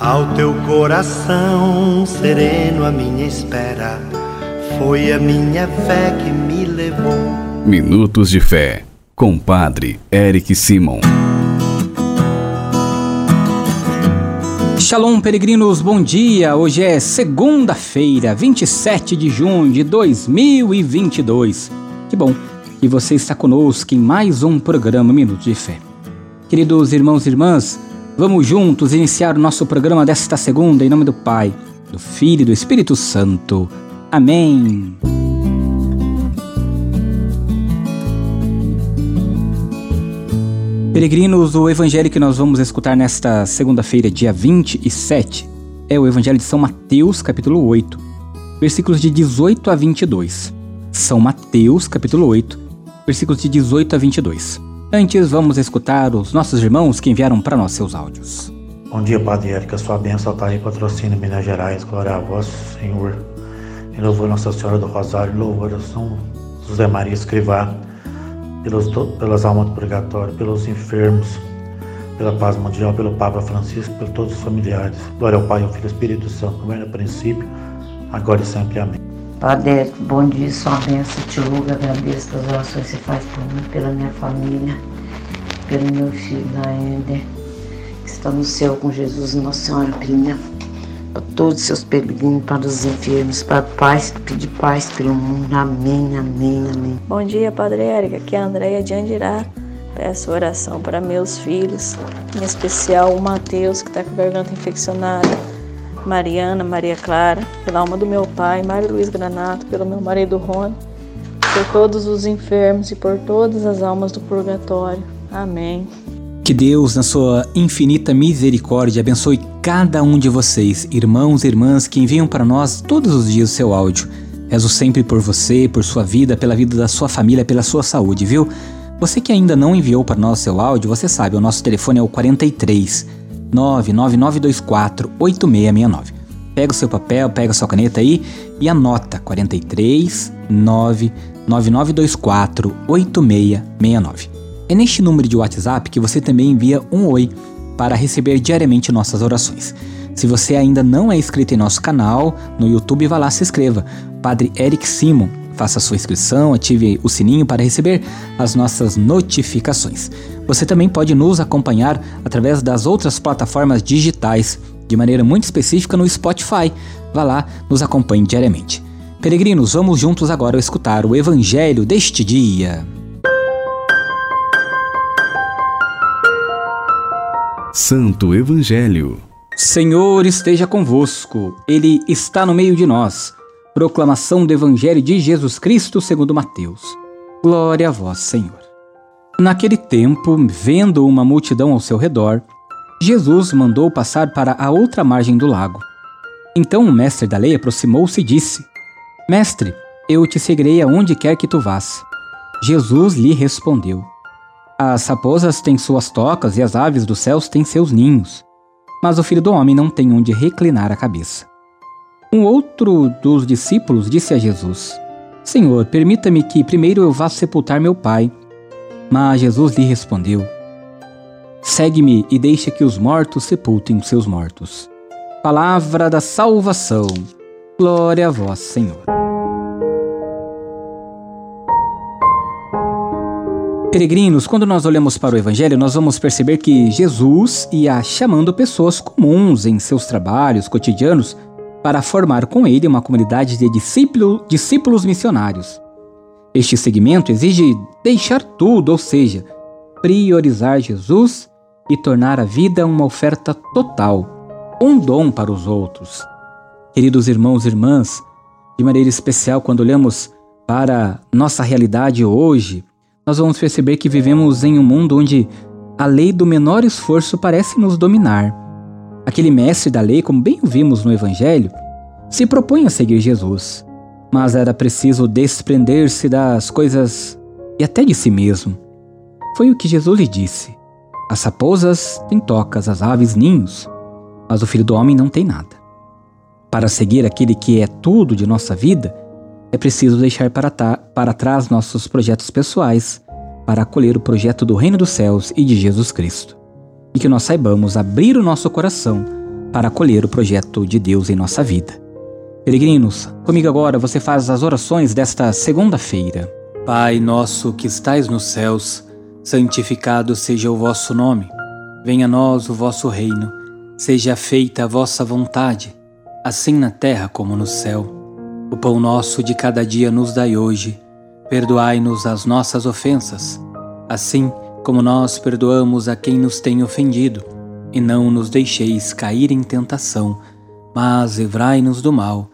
Ao teu coração sereno, a minha espera foi a minha fé que me levou. Minutos de Fé, com Padre Eric Simon. Shalom, peregrinos, bom dia! Hoje é segunda-feira, 27 de junho de 2022. Que bom que você está conosco em mais um programa Minutos de Fé. Queridos irmãos e irmãs, Vamos juntos iniciar o nosso programa desta segunda em nome do Pai, do Filho e do Espírito Santo. Amém. Peregrinos, o evangelho que nós vamos escutar nesta segunda-feira, dia 27, é o evangelho de São Mateus, capítulo 8, versículos de 18 a 22. São Mateus, capítulo 8, versículos de 18 a 22. Antes, vamos escutar os nossos irmãos que enviaram para nós seus áudios. Bom dia, Padre Érica. Sua bênção está aí, patrocínio Minas Gerais. Glória a vós, Senhor. Em louvor Nossa Senhora do Rosário, louvor a São José Maria Escrivá, pelos, pelas almas do purgatório, pelos enfermos, pela paz mundial, pelo Papa Francisco, por todos os familiares. Glória ao Pai, ao Filho e ao Espírito Santo, como era no princípio, agora e sempre. Amém. Padre, bom dia, sua bênção, te louvo, agradeço pelas orações que você faz por mim, pela minha família, pelo meu filho Laender, que está no céu com Jesus, Nossa Senhora, minha, para todos os seus peregrinos, para os enfermos, para paz, pedir paz pelo mundo, amém, amém, amém. Bom dia, Padre Érica, aqui é a Andréia de Andirá, peço oração para meus filhos, em especial o Mateus, que está com a garganta infeccionada, Mariana, Maria Clara, pela alma do meu pai, Mário Luiz Granato, pelo meu marido Rony, por todos os enfermos e por todas as almas do purgatório. Amém. Que Deus, na sua infinita misericórdia, abençoe cada um de vocês, irmãos e irmãs que enviam para nós todos os dias o seu áudio. Rezo sempre por você, por sua vida, pela vida da sua família, pela sua saúde, viu? Você que ainda não enviou para nós seu áudio, você sabe, o nosso telefone é o 43 99924 8669. Pega o seu papel, pega a sua caneta aí e anota 43 99924 8669. É neste número de WhatsApp que você também envia um oi para receber diariamente nossas orações. Se você ainda não é inscrito em nosso canal no YouTube, vá lá se inscreva. Padre Eric Simon, faça sua inscrição, ative o sininho para receber as nossas notificações. Você também pode nos acompanhar através das outras plataformas digitais, de maneira muito específica no Spotify. Vá lá, nos acompanhe diariamente. Peregrinos, vamos juntos agora escutar o Evangelho deste dia. Santo Evangelho. Senhor esteja convosco, Ele está no meio de nós. Proclamação do Evangelho de Jesus Cristo segundo Mateus. Glória a vós, Senhor. Naquele tempo, vendo uma multidão ao seu redor, Jesus mandou passar para a outra margem do lago. Então o mestre da lei aproximou-se e disse: Mestre, eu te seguirei aonde quer que tu vás. Jesus lhe respondeu: As raposas têm suas tocas e as aves dos céus têm seus ninhos, mas o filho do homem não tem onde reclinar a cabeça. Um outro dos discípulos disse a Jesus: Senhor, permita-me que primeiro eu vá sepultar meu pai. Mas Jesus lhe respondeu: Segue-me e deixa que os mortos sepultem os seus mortos. Palavra da salvação. Glória a vós, Senhor. Peregrinos, quando nós olhamos para o Evangelho, nós vamos perceber que Jesus ia chamando pessoas comuns em seus trabalhos cotidianos para formar com ele uma comunidade de discípulo, discípulos missionários. Este segmento exige deixar tudo, ou seja, priorizar Jesus e tornar a vida uma oferta total, um dom para os outros. Queridos irmãos e irmãs, de maneira especial quando olhamos para nossa realidade hoje, nós vamos perceber que vivemos em um mundo onde a lei do menor esforço parece nos dominar. Aquele mestre da lei, como bem vimos no Evangelho, se propõe a seguir Jesus mas era preciso desprender-se das coisas e até de si mesmo. Foi o que Jesus lhe disse: As raposas têm tocas, as aves ninhos, mas o filho do homem não tem nada. Para seguir aquele que é tudo de nossa vida, é preciso deixar para, para trás nossos projetos pessoais para acolher o projeto do Reino dos Céus e de Jesus Cristo. E que nós saibamos abrir o nosso coração para acolher o projeto de Deus em nossa vida. Peregrinos, comigo agora você faz as orações desta segunda-feira. Pai nosso que estais nos céus, santificado seja o vosso nome. Venha a nós o vosso reino. Seja feita a vossa vontade, assim na terra como no céu. O pão nosso de cada dia nos dai hoje. Perdoai-nos as nossas ofensas, assim como nós perdoamos a quem nos tem ofendido. E não nos deixeis cair em tentação, mas livrai-nos do mal.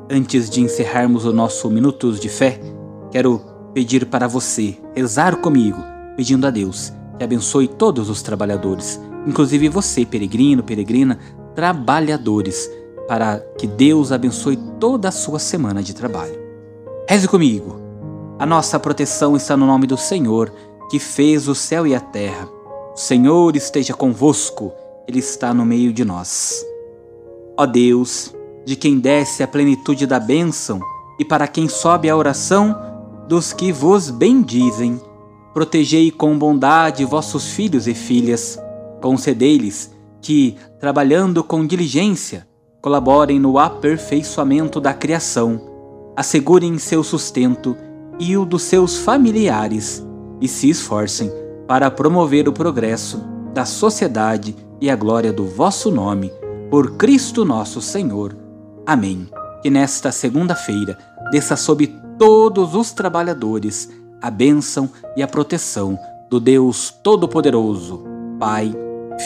Antes de encerrarmos o nosso Minutos de Fé, quero pedir para você rezar comigo, pedindo a Deus que abençoe todos os trabalhadores, inclusive você, peregrino, peregrina, trabalhadores, para que Deus abençoe toda a sua semana de trabalho. Reze comigo. A nossa proteção está no nome do Senhor, que fez o céu e a terra. O Senhor esteja convosco, Ele está no meio de nós. Ó Deus, de quem desce a plenitude da bênção e para quem sobe a oração dos que vos bendizem. Protegei com bondade vossos filhos e filhas. Concedei-lhes que, trabalhando com diligência, colaborem no aperfeiçoamento da criação, assegurem seu sustento e o dos seus familiares e se esforcem para promover o progresso da sociedade e a glória do vosso nome, por Cristo nosso Senhor. Amém. Que nesta segunda-feira desça sobre todos os trabalhadores a bênção e a proteção do Deus Todo-Poderoso, Pai,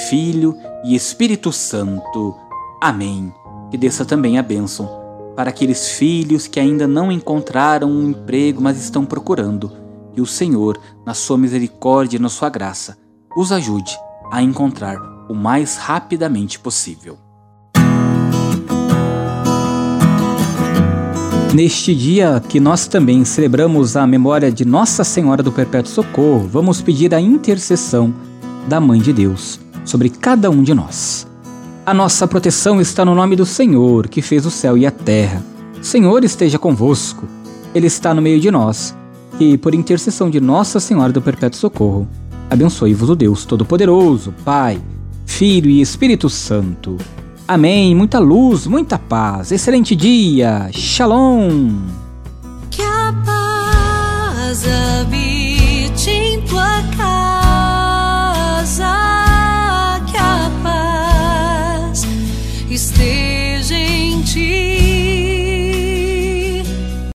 Filho e Espírito Santo. Amém. Que desça também a bênção para aqueles filhos que ainda não encontraram um emprego, mas estão procurando. Que o Senhor, na sua misericórdia e na sua graça, os ajude a encontrar o mais rapidamente possível. Neste dia que nós também celebramos a memória de Nossa Senhora do Perpétuo Socorro, vamos pedir a intercessão da Mãe de Deus sobre cada um de nós. A nossa proteção está no nome do Senhor, que fez o céu e a terra. Senhor esteja convosco, Ele está no meio de nós, e por intercessão de Nossa Senhora do Perpétuo Socorro, abençoe-vos o Deus Todo-Poderoso, Pai, Filho e Espírito Santo. Amém. Muita luz, muita paz. Excelente dia. Shalom. Que a paz habite em tua casa.